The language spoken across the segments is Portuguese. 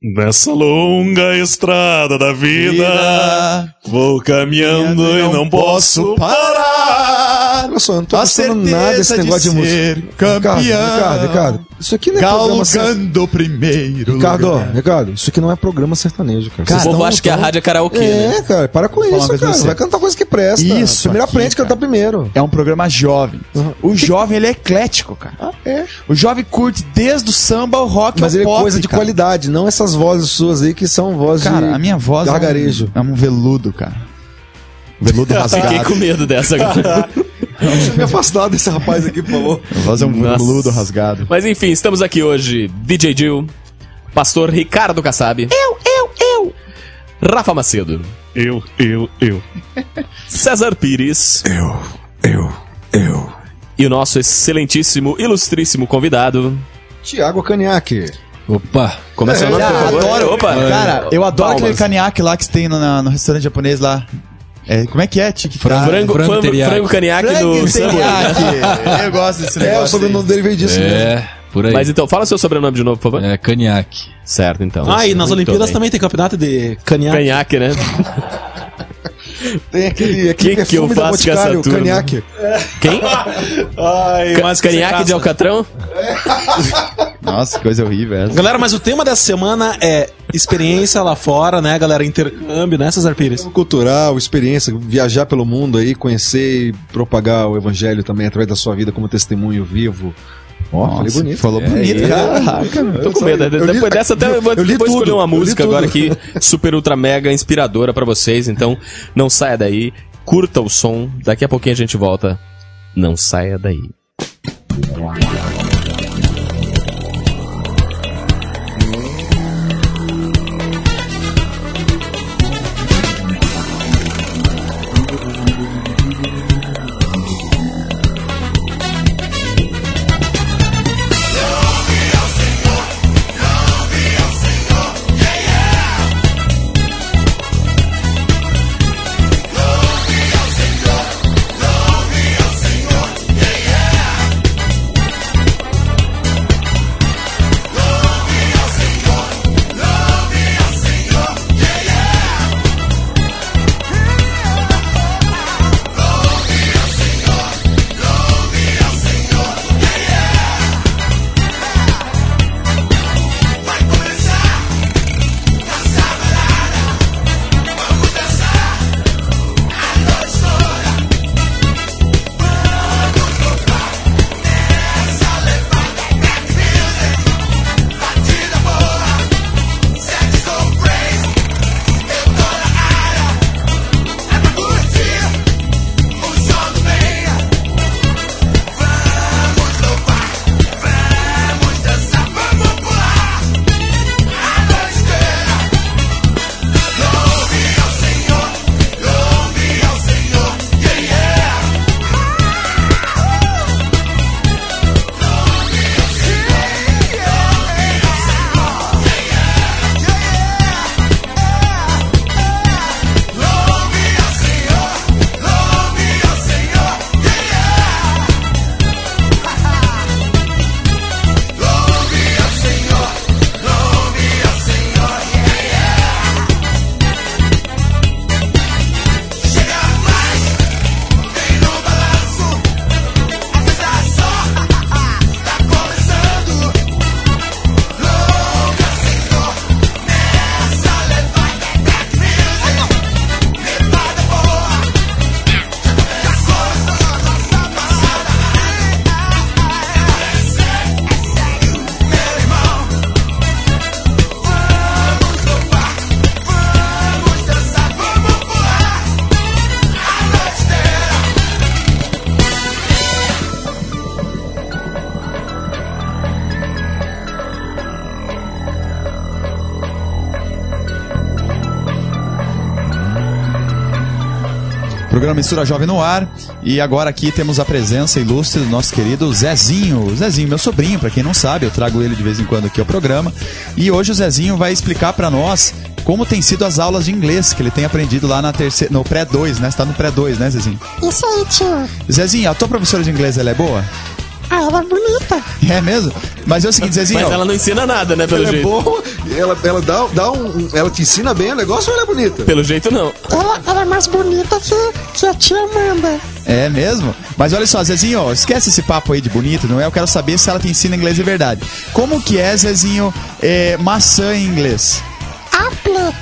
Nessa longa estrada da vida, Vida, vou caminhando e não posso parar. Olha só, eu não tô gostando nada desse negócio de, de música. ser Ricardo, campeão. Ricardo, Ricardo, isso aqui não é programa sertanejo. Galgando o primeiro. Ricardo, lugar. Ricardo, isso aqui não é programa sertanejo, cara. O Vocês povo acha que a tão- rádio é karaokê, É, né? cara, para com isso, cara. você. Vai cantar coisa que presta. Isso Primeiro aqui, aprende a cantar cara. primeiro. É um programa jovem. Uhum. O jovem, ele é eclético, cara. Ah, é. O jovem curte desde o samba ao rock Mas ao ele é pop, coisa de cara. qualidade, não essas vozes suas aí que são vozes Cara, de a minha voz é um- é um veludo, cara. Veludo Fiquei rasgado. com medo dessa agora. Deixa eu me afastar desse rapaz aqui, por favor. A voz é um veludo rasgado. Mas enfim, estamos aqui hoje. DJ Jill, Pastor Ricardo Kassab. Eu, eu, eu. Rafa Macedo. Eu, eu, eu. César Pires. Eu, eu, eu. E o nosso excelentíssimo, ilustríssimo convidado. Tiago Caniaque. Opa! Como é seu nome, por favor? adoro. Opa. Cara, eu adoro Palmas. aquele caniaque lá que tem no, na- no restaurante japonês lá. É, como é que é? Tiki Frango, frango frango, teriyaki. frango caniaque Frango do teriyaki. Eu gosto desse É, o negócio. sobrenome dele veio disso. né? É, por aí. Mas então, fala seu sobrenome de novo, por favor. É, Caniac. Certo, então. Ah, e nas Olimpíadas bem. também tem campeonato de canhaque. Canhaque, né? Tem aquele, aquele Que que eu faço com essa Boticário, o turma? Caniaque. Quem? Ai, Ca- Canhaque de Alcatrão? Nossa, que coisa horrível essa. Galera, mas o tema dessa semana é experiência lá fora, né, galera? Intercâmbio, né, Cesar Pires? Cultural, experiência, viajar pelo mundo aí, conhecer e propagar o evangelho também através da sua vida como testemunho vivo. Ó, falei Nossa, bonito. Falou É, bonito, é. caraca. Tô com medo. eu li- Depois dessa, até eu vou, eu li vou escolher tudo, uma li música agora aqui, super, ultra, mega inspiradora pra vocês. Então, não saia daí, curta o som. Daqui a pouquinho a gente volta. Não saia daí. Programa Mistura Jovem no ar. E agora aqui temos a presença ilustre do nosso querido Zezinho. Zezinho, meu sobrinho, pra quem não sabe, eu trago ele de vez em quando aqui ao programa. E hoje o Zezinho vai explicar pra nós como tem sido as aulas de inglês que ele tem aprendido lá na terceira, no pré-2, né? Você tá no pré-2, né, Zezinho? Isso aí, tio. Zezinho, a tua professora de inglês, ela é boa? Ah, ela é bonita. É mesmo? Mas é o seguinte, Zezinho. Mas ela não ensina nada, né, pelo Ela é jeito. boa, ela, ela dá, dá um. Ela te ensina bem o negócio ou ela é bonita? Pelo jeito, não. Ela, ela é mais bonita que, que a tia Amanda. É mesmo? Mas olha só, Zezinho, ó, esquece esse papo aí de bonito, não é? Eu quero saber se ela te ensina inglês de verdade. Como que é, Zezinho, é, maçã em inglês? Apple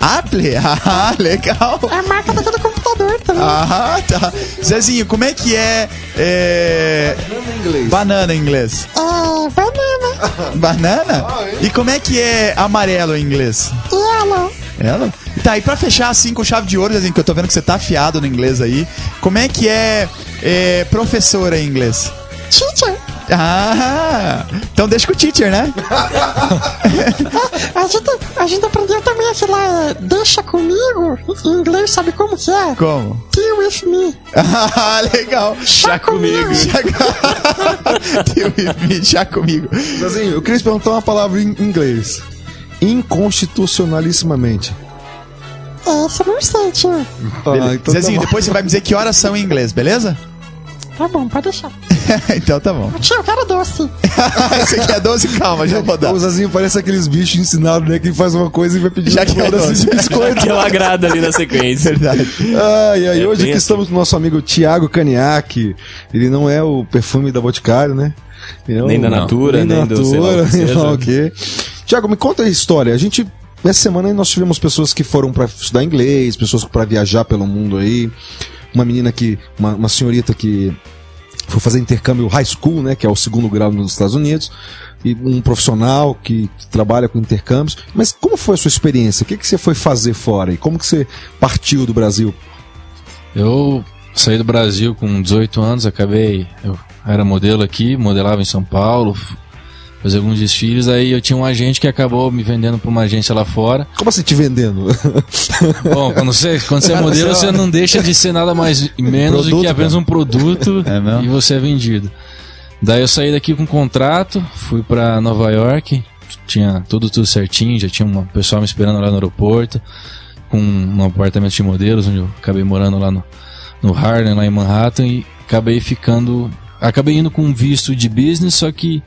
Apple? Ah, legal. é a marca daquele computador também. Ah, tá. Zezinho, como é que é, é Em inglês. banana em inglês? É banana. Banana? E como é que é amarelo em inglês? Yellow. Ela? Tá, e pra fechar assim com chave de ouro, Zezinho, que eu tô vendo que você tá afiado no inglês aí, como é que é, é professora em inglês? Ah, então deixa com o teacher, né? A gente, a gente aprendeu também é, deixa comigo. Em inglês, sabe como que é? Como? Be with me. Ah, legal. Chá comigo. Tio me chá comigo. Zezinho, eu queria te perguntar uma palavra em inglês. Inconstitucionalissimamente. Essa não sei, tio. Ah, então Zezinho, tá depois você vai me dizer que horas são em inglês, beleza? Tá bom, pode deixar. então tá bom. Tio, eu quero doce. Esse aqui é 12, calma, já vou dar. O Zezinho parece aqueles bichos ensinados, né? Que faz uma coisa e vai pedir Já um que é doce. de biscoito. Que eu agrado ali na sequência. Verdade. Ai, ai, É hoje aqui assim. estamos com o nosso amigo Tiago Caniac. Ele não é o perfume da Boticário, né? Ele é Nem o- da Natura, nem nem do Natura, nem seja. lá o quê. Tiago, me conta a história. A gente, essa semana nós tivemos pessoas que foram para estudar inglês, pessoas para viajar pelo mundo aí. Uma menina que, uma, uma senhorita que foi fazer intercâmbio high school, né, que é o segundo grau nos Estados Unidos, e um profissional que trabalha com intercâmbios. Mas como foi a sua experiência? O que, que você foi fazer fora e como que você partiu do Brasil? Eu saí do Brasil com 18 anos, acabei. Eu era modelo aqui, modelava em São Paulo, f- fazia alguns desfiles. Aí eu tinha um agente que acabou me vendendo para uma agência lá fora. Como assim te vendendo? Bom, quando você, quando você é modelo, você é não deixa de ser nada mais menos do Produto, que apenas um produto É e você é vendido. Daí eu saí daqui com um contrato, fui para Nova York, tinha tudo tudo certinho, já tinha um pessoal me esperando lá no aeroporto, com um apartamento de modelos, onde eu acabei morando lá no, no Harlem, lá em Manhattan, e acabei ficando. Acabei indo com um visto de business, só que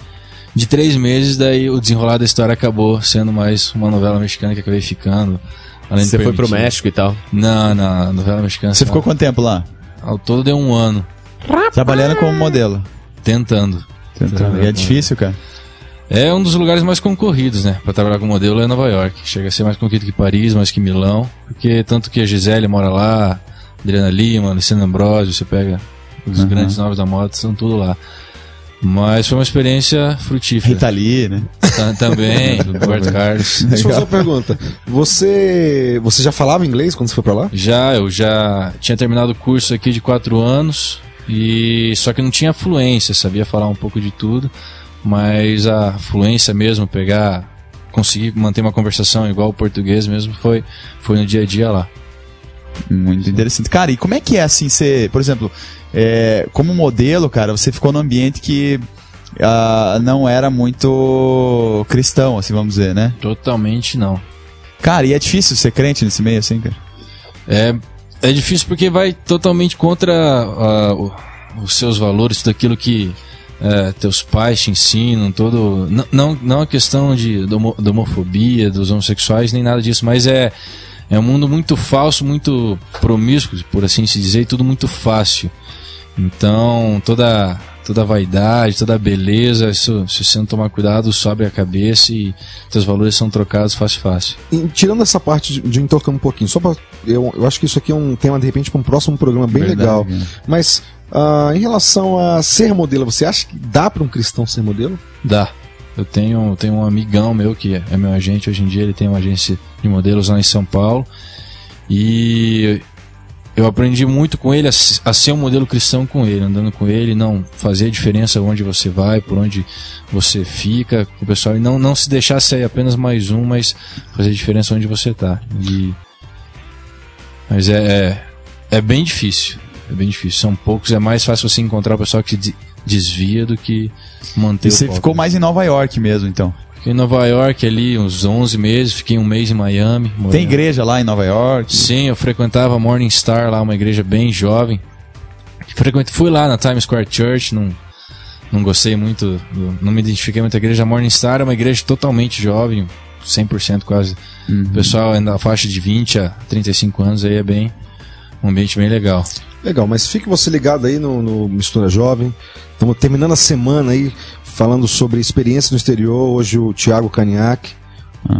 de três meses, daí o desenrolar da história acabou sendo mais uma novela mexicana que acabei ficando. além de Você foi pro. México e tal. Não, não, novela mexicana. Você ficou quanto tempo lá? Ao todo deu um ano, Trabalhando como modelo. tentando. E é difícil, cara. É um dos lugares mais concorridos, né? Pra trabalhar com modelo é Nova York. Chega a ser mais concorrido que Paris, mais que Milão. Porque tanto que a Gisele mora lá, Adriana Lima, Luciana Ambrosio, você pega os Uhum. grandes nomes da moda, são tudo lá. Mas foi uma experiência frutífera. Rita Lee, né? Ta- Também, do Roberto Carlos. Deixa eu fazer uma pergunta. Você, você já falava inglês quando você foi pra lá? Já, eu já tinha terminado o curso aqui de quatro anos, e só que não tinha fluência, sabia falar um pouco de tudo, mas a fluência mesmo, pegar, conseguir manter uma conversação igual o português mesmo, foi, foi no dia a dia lá. Muito interessante. Cara, e como é que é assim, você, por exemplo, é, como modelo, cara, você ficou num ambiente que ah, não era muito cristão, assim, vamos dizer, né? Totalmente não. Cara, e é difícil ser crente nesse meio, assim, cara? É, é difícil porque vai totalmente contra o- os seus valores, tudo aquilo que é, teus pais te ensinam, todo. Não, não, não a questão de, da homofobia, dos homossexuais, nem nada disso, mas é, é um mundo muito falso, muito promíscuo, por assim se dizer, e tudo muito fácil. Então, toda, toda a vaidade, toda a beleza, isso, se você não tomar cuidado, sobe a cabeça e teus valores são trocados fácil, fácil. E tirando essa parte de, de intercâmbio um pouquinho, só pra. Eu, eu acho que isso aqui é um tema, de repente, para um próximo programa bem Verdade, legal. né? Mas, ah, em relação a ser modelo, você acha que dá para um cristão ser modelo? Dá. Eu tenho, tenho um amigão meu que é meu agente hoje em dia, ele tem uma agência de modelos lá em São Paulo. E eu aprendi muito com ele a, se- a ser um modelo cristão com ele, andando com ele, não fazer diferença onde você vai, por onde você fica o pessoal e não, não se deixar ser apenas mais um, mas fazer diferença onde você tá. E, mas é, é, é bem difícil. É bem difícil. São poucos, é mais fácil você encontrar o pessoal que de- desvia do que manter E o você ficou mais em Nova York mesmo, então. Fiquei em Nova York ali uns 11 meses, fiquei um mês em Miami. Tem morando. igreja lá em Nova York? Sim, eu frequentava a Morning Star lá, uma igreja bem jovem. Frequent... Fui lá na Times Square Church, num, não gostei muito, não me identifiquei muito com a igreja. A Morningstar é uma igreja totalmente jovem, 100% quase. O pessoal é na faixa de 20 a 35 anos, aí é bem, um ambiente bem legal. Legal, mas fique você ligado aí no, no Mistura Jovem. Estamos terminando a semana aí falando sobre experiência no exterior. Hoje o Thiago Caniac,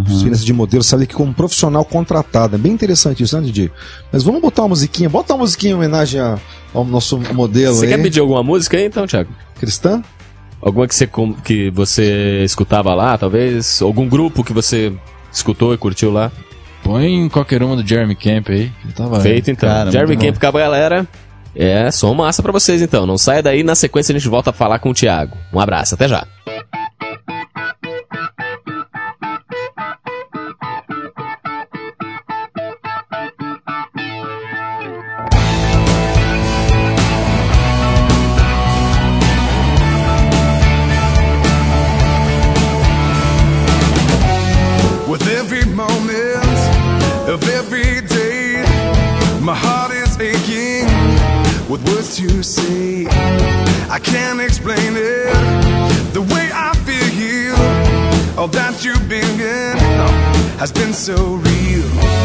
experiência de modelo, sabe que como profissional contratado. É bem interessante isso, né, Didi? Mas vamos botar uma musiquinha, bota uma musiquinha em homenagem ao nosso modelo Você aí. quer pedir alguma música aí então, Thiago? Cristã? Alguma que você, que você escutava lá, talvez? Algum grupo que você escutou e curtiu lá? Põe qualquer uma do Jeremy Camp aí. Feito então. Cara, Jeremy. Camp com a galera. É, som massa pra vocês então. Não saia daí, na sequência a gente volta a falar com o Thiago. Um abraço, até já. To say. I can't explain it. The way I feel, all that you've been in has been so real.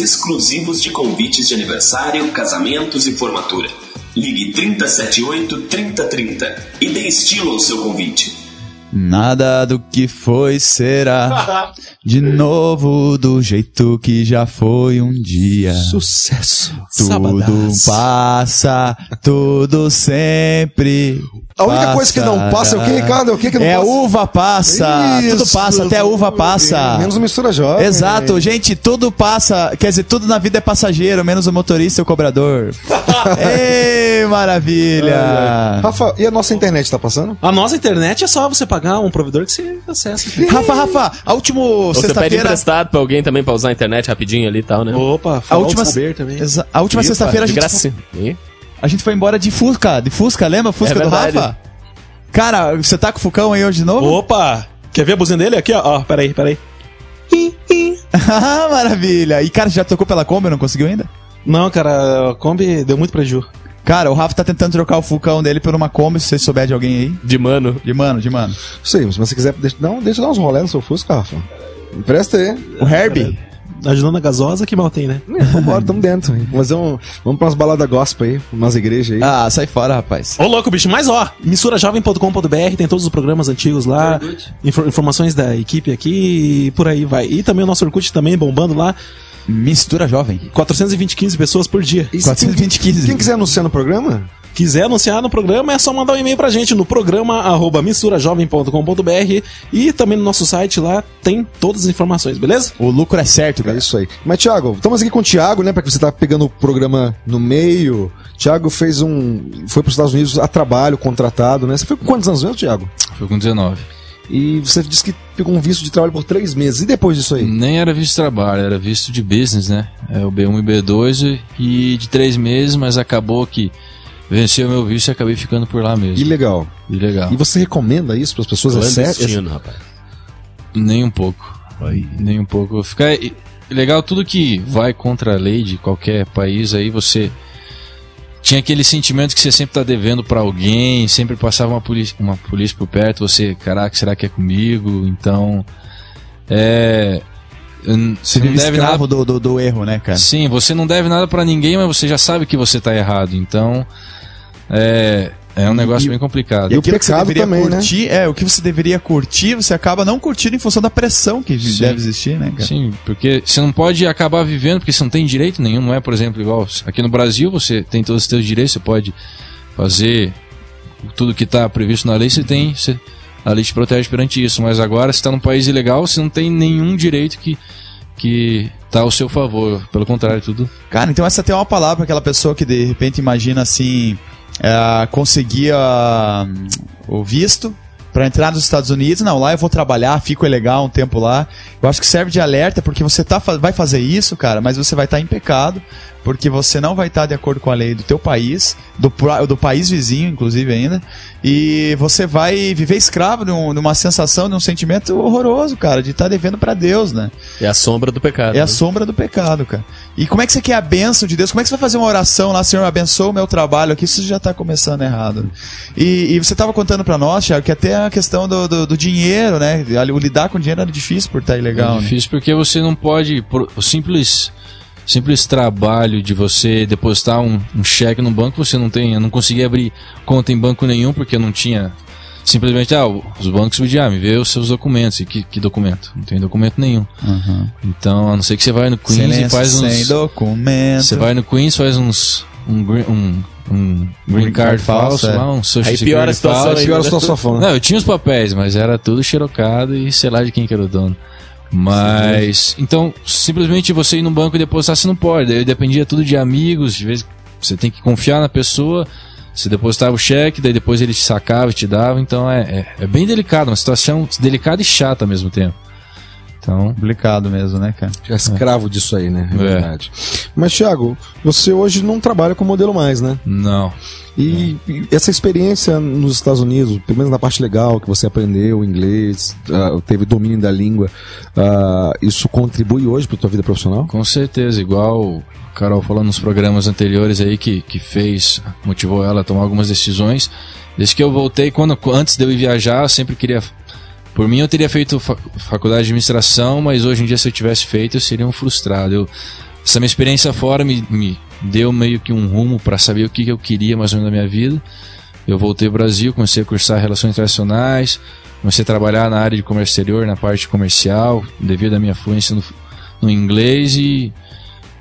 Exclusivos de convites de aniversário, casamentos e formatura. Ligue 378 3030 e dê estilo ao seu convite. Nada do que foi será de novo do jeito que já foi um dia. Sucesso. Tudo Sabadaço. passa, tudo sempre. A única coisa que não passa é o que, Ricardo? O que que não é passa? a uva passa. tudo Isso. passa, até a uva passa. Menos o mistura jovem. Exato, gente, tudo passa. Quer dizer, tudo na vida é passageiro, menos o motorista e o cobrador. Ei, maravilha! Rafa, e a nossa internet tá passando? A nossa internet é só você pagar um provedor que você acessa. Rafa, Rafa, a última Ou você pede sexta-feira. emprestado pra alguém também pra usar a internet rapidinho ali e tal, né? Opa, A fala última, o Uber também. Exa- a última sexta-feira a de gente, graça. A gente foi embora de Fusca, de Fusca, lembra? Fusca É do. Rafa? Cara, você tá com o Fucão aí hoje de novo? Opa! Quer ver a buzina dele? Aqui, ó. ó peraí, peraí. Ih, ih. Ah, maravilha. E, cara, já tocou pela Kombi, não conseguiu ainda? Não, cara, a Kombi deu muito prejuízo. Cara, o Rafa tá tentando trocar o Fucão dele por uma Kombi, se você souber de alguém aí. De mano. De mano, de mano. Sei, mas se você quiser, deixa, não, deixa eu dar uns rolé no seu Fusca, Rafa. Empresta aí. O Herbie? Ajudando a gasosa, que mal tem, né? É, Vambora, tamo dentro. Vamos fazer um. Vamos pra umas baladas gospel aí, umas igrejas aí. Ah, sai fora, rapaz. Ô, louco, bicho, mas ó, misturajovem.com.br tem todos os programas antigos lá, infor- informações da equipe aqui e por aí vai. E também o nosso Orkut também bombando lá, Mistura jovem. 420, 15 pessoas por dia. E se 420 quem, 15. quem quiser anunciar no programa, Quiser anunciar no programa, é só mandar um e-mail pra gente no programa arroba misturajovem.com.br e também no nosso site lá tem todas as informações, beleza? O lucro é certo, é cara. isso aí. Mas, Thiago, estamos aqui com o Thiago, né? Pra que você tá pegando o programa no meio. Thiago fez um. Foi pros Estados Unidos a trabalho, contratado, né? Você foi com quantos anos mesmo, Thiago? Foi com 19. E você disse que pegou um visto de trabalho por três meses. E depois disso aí? Nem era visto de trabalho, era visto de business, né? É o B1 e B2 e de três meses, mas acabou que venceu o meu visto e acabei ficando por lá mesmo. E legal. E legal. E você recomenda isso para as pessoas? É sério? Rapaz. Nem um pouco. Nem um pouco. Fica e- legal tudo que vai contra a lei de qualquer país aí você tinha aquele sentimento que você sempre tá devendo pra alguém, sempre passava uma polícia, uma polícia por perto, você, caraca, será que é comigo? Então, é você não deve nada do, do, do erro, né, cara? Sim, você não deve nada pra ninguém, mas você já sabe que você tá errado. Então, é, é um negócio bem complicado. E o aquilo que você deveria também, né? curtir, é, o que você deveria curtir, você acaba não curtindo em função da pressão que Sim. deve existir, né, cara? Sim, porque você não pode acabar vivendo porque você não tem direito nenhum, não é, por exemplo, igual aqui no Brasil você tem todos os seus direitos, você pode fazer tudo que está previsto na lei, você tem, você, a lei te protege perante isso, mas agora você está num país ilegal, você não tem nenhum direito que que tá ao seu favor, pelo contrário, tudo Cara, então essa até é uma palavra aquela pessoa que de repente imagina assim, é, conseguir ah, o visto pra entrar nos Estados Unidos, não, lá eu vou trabalhar, fico legal um tempo lá. Eu acho que serve de alerta porque você tá, vai fazer isso, cara, mas você vai estar em pecado, porque você não vai estar de acordo com a lei do teu país, do, do país vizinho, inclusive ainda, e você vai viver escravo de, um- de uma sensação, de um sentimento horroroso, cara, de estar devendo pra Deus, né? É a sombra do pecado. É a né? sombra do pecado, cara. E como é que você quer a bênção de Deus? Como é que você vai fazer uma oração lá, Senhor, abençoa o meu trabalho aqui? Isso já tá começando errado. E, e você tava contando pra nós, Thiago, que até a questão do, do, do dinheiro, né? O lidar com dinheiro era difícil por estar ilegal, é né? difícil porque você não pode. O simples, simples trabalho de você depositar um, um cheque no banco, você não tem. Eu não consegui abrir conta em banco nenhum porque não tinha. Simplesmente, ah, os bancos pediam, ah, me vê os seus documentos. E que, que documento? Não tem documento nenhum. Então, a não ser que você vai no Queens Silêncio e faz sem uns. documento. Você vai no Queens, faz uns. Um, green- um, um green card falso, é. um social Aí piora a situação falso. ainda. Pior a situação, né? Não, eu tinha os papéis, mas era tudo xerocado e sei lá de quem que era o dono. Mas, então, simplesmente você ir no banco e depositar, você não pode. Daí dependia tudo de amigos, de vez você tem que confiar na pessoa. Você depositava o cheque, daí depois ele te sacava e te dava. Então é, é, é bem delicado, uma situação delicada e chata ao mesmo tempo. Então, Complicado mesmo, né, cara? É escravo disso aí, né? É É. verdade. Mas, Thiago, você hoje não trabalha com modelo mais, né? não. E, e essa experiência nos Estados Unidos, pelo menos na parte legal, que você aprendeu inglês, ah, teve domínio da língua, ah, isso contribui hoje para tua vida profissional? Com certeza, igual Carol falou nos programas anteriores aí que, que fez, motivou ela a tomar algumas decisões. Desde que eu voltei, quando antes de eu ir viajar, eu sempre queria. Por mim, eu teria feito fa- faculdade de administração, mas hoje em dia, se eu tivesse feito, eu seria um frustrado. Eu, essa minha experiência fora me, me deu meio que um rumo para saber o que, que eu queria mais ou menos na minha vida. Eu voltei ao Brasil, comecei a cursar Relações Internacionais, comecei a trabalhar na área de comércio exterior, na parte comercial, devido à minha fluência no, no inglês e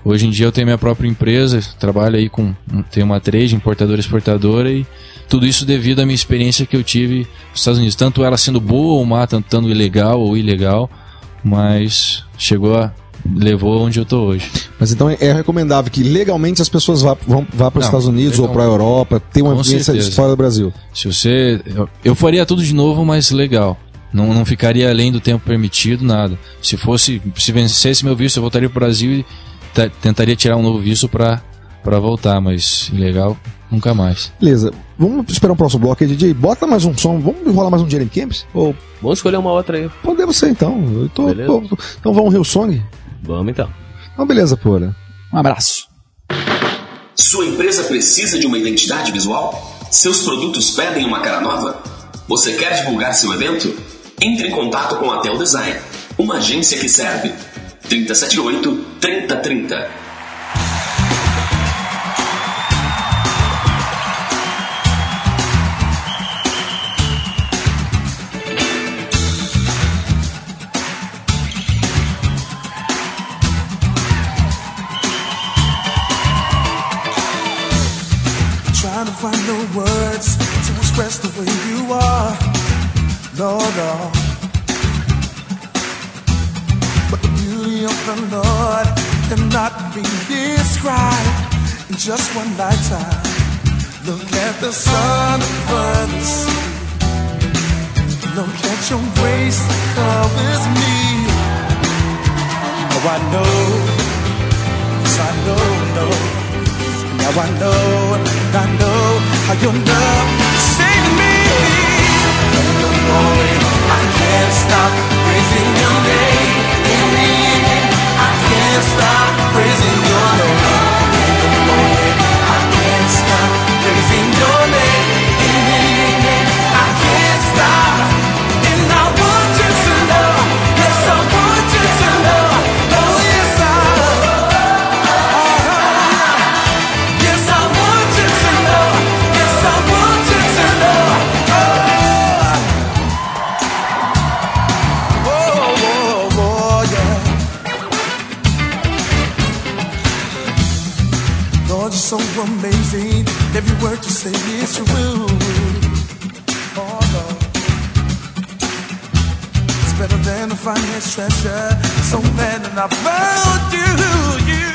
hoje em dia eu tenho minha própria empresa, trabalho aí com, tenho uma trade, importadora e exportadora e tudo isso devido à minha experiência que eu tive nos Estados Unidos, tanto ela sendo boa ou má, tanto estando ilegal ou ilegal, mas chegou a levou onde eu tô hoje. Mas então é, recomendável que legalmente as pessoas vá, vão, vá para os Estados Unidos ou legal- para a Europa, ter uma vivência fora do Brasil. Se você. Eu, eu faria tudo de novo, mas legal. Não, não ficaria além do tempo permitido, nada. Se fosse. Se vencesse meu visto, eu voltaria pro Brasil e tentaria tirar um novo visto pra, pra voltar, mas ilegal, nunca mais. Beleza. Vamos esperar um próximo bloco aí, DJ. Bota mais um som. Vamos rolar mais um Jeremy Camps? Ou Vamos escolher uma outra aí. podemos ser então. Eu tô, Beleza. tô- então vamos Rio Song? Vamos então. Então beleza, porra. Um abraço. Sua empresa precisa de uma identidade visual? Seus produtos pedem uma cara nova? Você quer divulgar seu evento? Entre em contato com a Tel Design, uma agência que serve. 378 3030. Trying to find the words to express the way you are. Of the Lord cannot be described in just one lifetime. Look at the sun over the sea. Look at your grace that covers me. Oh, I know. Yes, I know, know. Now I know, I know how your love saved me. In the morning, I can't stop praising your name. prison. Lord, you're so amazing. Every word you say is true. Oh, Lord. It's better than the finest treasure. So glad that I found you. you.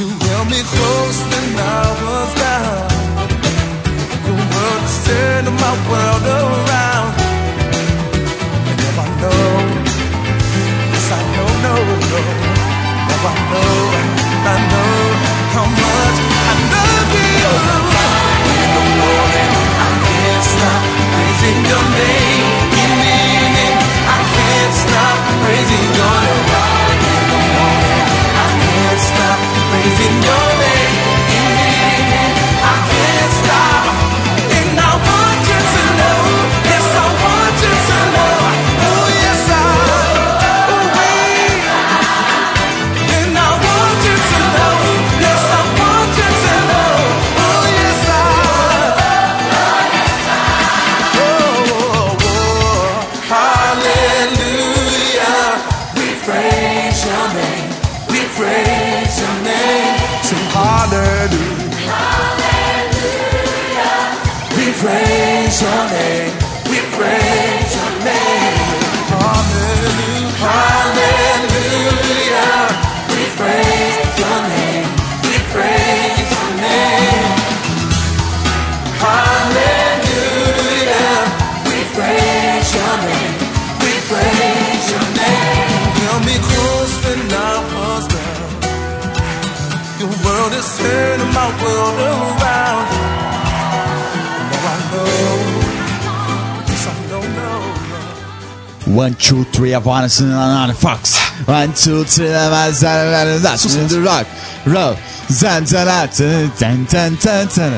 You held me close when I was down. Your world is turning my world around. And now I know, yes I know, no, no. Now I know, I know how much I love you. In the morning, I can't stop praising your name. In the evening, I can't stop praising morning, I can't stop your name. One, two, three, see another fox. One, two, three, see another rock. Roll. Zan, zan, zan, zan, zan, zan, zan.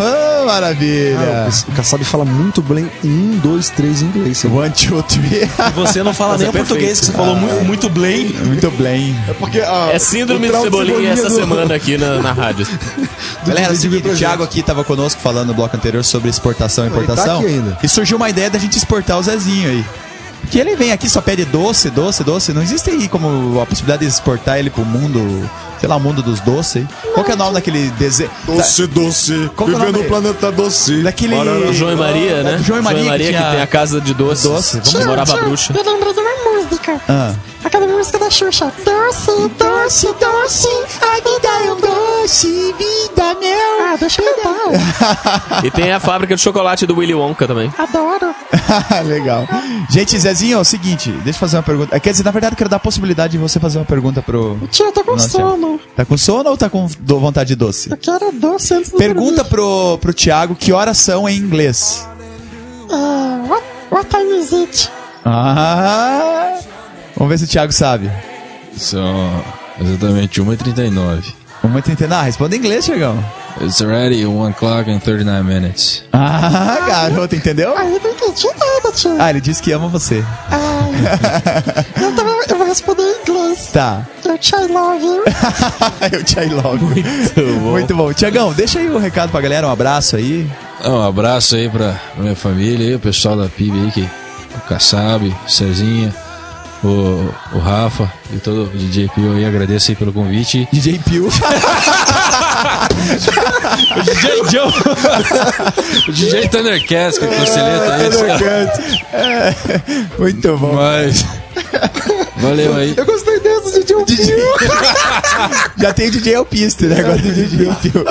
Oh, maravilha. Ah, o Kassab fala muito bem um, dois, três em inglês. One, two, three. E você não fala nem o português, que você falou muito, muito bem. Muito bem. É porque ah, É síndrome de cebolinha essa do- semana aqui na, na rádio. Galera, é seguinte, o Thiago aqui tava conosco falando no bloco anterior sobre exportação e tá importação. aqui ainda. E surgiu uma ideia da gente exportar o Zezinho aí. Que ele vem aqui só pede doce, doce, doce. Não existe aí como a possibilidade de exportar ele pro mundo, sei lá, o mundo dos doces. Qual que é o nome daquele desenho? Doce, doce, Qual que é nome no planeta doce. Daquele. O João e Maria, né? João e Maria, que que, tinha- tem a casa de doces. Doce, vamos Onde morava a Tio, bruxa. Eu lembrei de uma música. Ah. Aquela música da Xuxa. Doce, doce, doce, a vida é um doce, vida meu. Ah, deixa eu cantar. E tem a fábrica de chocolate do Willy Wonka também. Adoro. Legal. Gente, Zezinho, é o seguinte, deixa eu fazer uma pergunta. Quer dizer, na verdade, eu quero dar a possibilidade de você fazer uma pergunta pro. Tia, tá com Nossa. sono. Tá com sono ou tá com do- vontade de doce? Eu quero doce antes do Pergunta pro, pro Thiago que horas são em inglês. Ah, what, what time is it? Ah! Vamos ver se o Thiago sabe. São exatamente 1h39. 1h39. Ah, responda em inglês, Thiagão. It's already 1 o'clock and 39 minutes. Ah, garoto, entendeu? Aí eu não entendi nada, tio. Ah, ele disse que ama você. Eu, também, eu vou responder em inglês. Tá. Eu te love you. eu te I love. Muito bom. Muito bom. Tiagão, deixa aí o recado pra galera, um abraço aí. Um abraço aí pra, pra minha família aí, o pessoal da PIB aí, que, o Kassab, o Cezinha, o, o Rafa e todo o DJ Pio aí, agradeço aí pelo convite. DJ Pio. o DJ Joe. o DJ Thundercast, que é aí. Thundercats. É, muito bom. Mas. Valeu aí. Eu gostei dessa, DJ DJ. Já tem o DJ Alpiste, né? Agora tem o DJ Pio.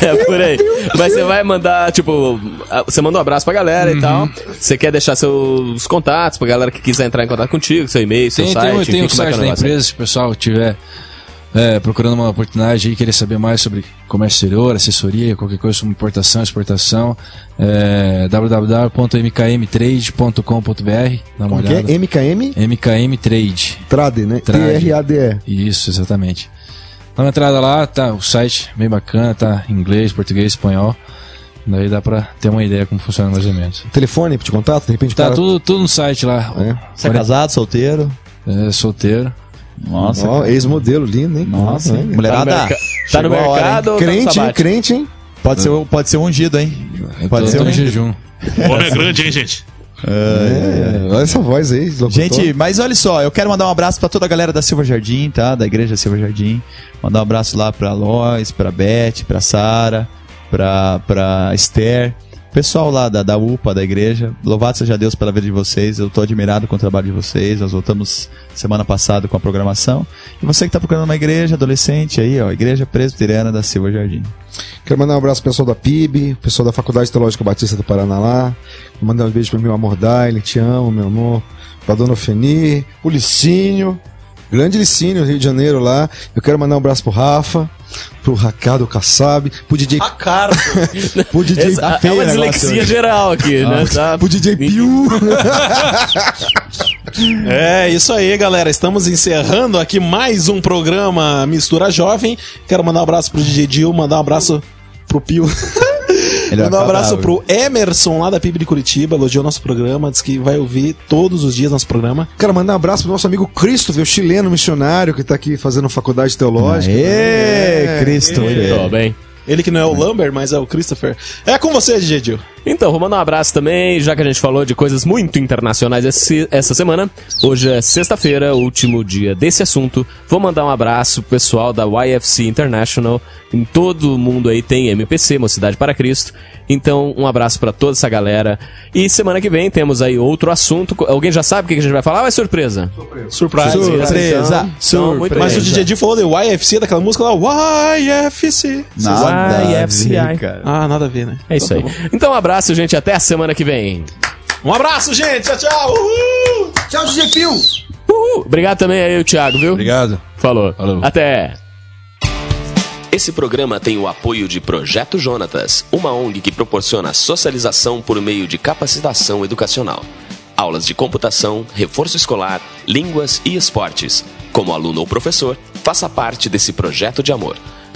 É por aí. Mas você vai mandar, tipo, você manda um abraço pra galera Uhum. e tal. Você quer deixar seus contatos pra galera que quiser entrar em contato contigo, seu e-mail, seu Tem, site. tem, enfim, tem o como é é site da negócio? empresa, se o pessoal tiver é, procurando uma oportunidade aí, querer saber mais sobre comércio exterior, assessoria, qualquer coisa sobre importação, exportação, é, www.mkmtrade.com.br, dá uma Como que olhada. é? MKM? MKM Trade. Trade, né? Trade. Isso, exatamente. Dá uma entrada lá, tá, o site bem bacana, tá em inglês, português, espanhol. Daí dá pra ter uma ideia como funciona mais ou menos. Telefone de contato? De repente Tá cara... tudo, tudo no site lá. É. Você é casado, solteiro? É, solteiro. Nossa. Ó, ex-modelo, lindo, hein? Nossa, hein? mulherada. Tá no merca- tá no hora, hein? mercado tá Crente, hein? Crente, hein? Pode ser, pode ser ungido, hein? Pode ser um- jejum. O homem é grande, hein, gente? É, olha essa voz aí, locutor. Gente, mas olha só, eu quero mandar um abraço pra toda a galera da Silva Jardim, tá? Da igreja Silva Jardim. Mandar um abraço lá pra Lois, pra Beth, pra Sara, pra, pra Esther. Pessoal lá da, da UPA, da igreja. Louvado seja Deus pela vida de vocês. Eu tô admirado com o trabalho de vocês. Nós voltamos semana passada com a programação. E você que tá procurando uma igreja, adolescente aí, ó, Igreja Presbiteriana da Silva Jardim. Quero mandar um abraço pro pessoal da PIB, pessoal da Faculdade Teológica Batista do Paraná lá. Mandar um beijo pro meu amor Daile, te amo, meu amor. Pra Dona Ofeni, o grande Licínio, Rio de Janeiro lá. Eu quero mandar um abraço pro Rafa, pro Ricardo Kassab, pro DJ, cara. pro DJ, Essa- é feio uma o negócio dislexia geral aqui, né? Tá? pro DJ Piu. É, isso aí, galera. Estamos encerrando aqui mais um programa Mistura Jovem. Quero mandar um abraço pro DJ Dil, mandar um abraço pro Pio. Mandar um abraço pro Emerson lá da PIB de Curitiba, elogiou nosso programa, diz que vai ouvir todos os dias nosso programa. Quero mandar um abraço pro nosso amigo Christopher, o chileno missionário que tá aqui fazendo faculdade teológica. Aê, É, Cristo. Muito bem. Ele que não é o Lambert, mas é o Christopher. É com você, DJ Dil. Então, vou mandar um abraço também, já que a gente falou de coisas muito internacionais esse- essa semana. Hoje é sexta-feira, último dia desse assunto. Vou mandar um abraço pro pessoal da YFC International. Em todo mundo aí tem MPC, Mocidade para Cristo. Então, um abraço pra toda essa galera. E semana que vem temos aí outro assunto. Alguém já sabe o que a gente vai falar ou é surpresa? Surprise. Surpresa. Então, muito Mas o DJ Dil falou de YFC, daquela música lá, YFC. Nada YFCI. ver, cara. Ah, nada a ver, né? É isso aí. Então, um abraço, gente. Até a semana que vem. Um abraço, gente. Tchau, tchau. Uhul. Tchau, DJ Piu. Uhul. Obrigado também aí, o Thiago, viu? Obrigado. Falou. Falou. Até. Esse programa tem o apoio de Projeto Jonatas, uma ONG que proporciona socialização por meio de capacitação educacional. Aulas de computação, reforço escolar, línguas e esportes. Como aluno ou professor, faça parte desse projeto de amor.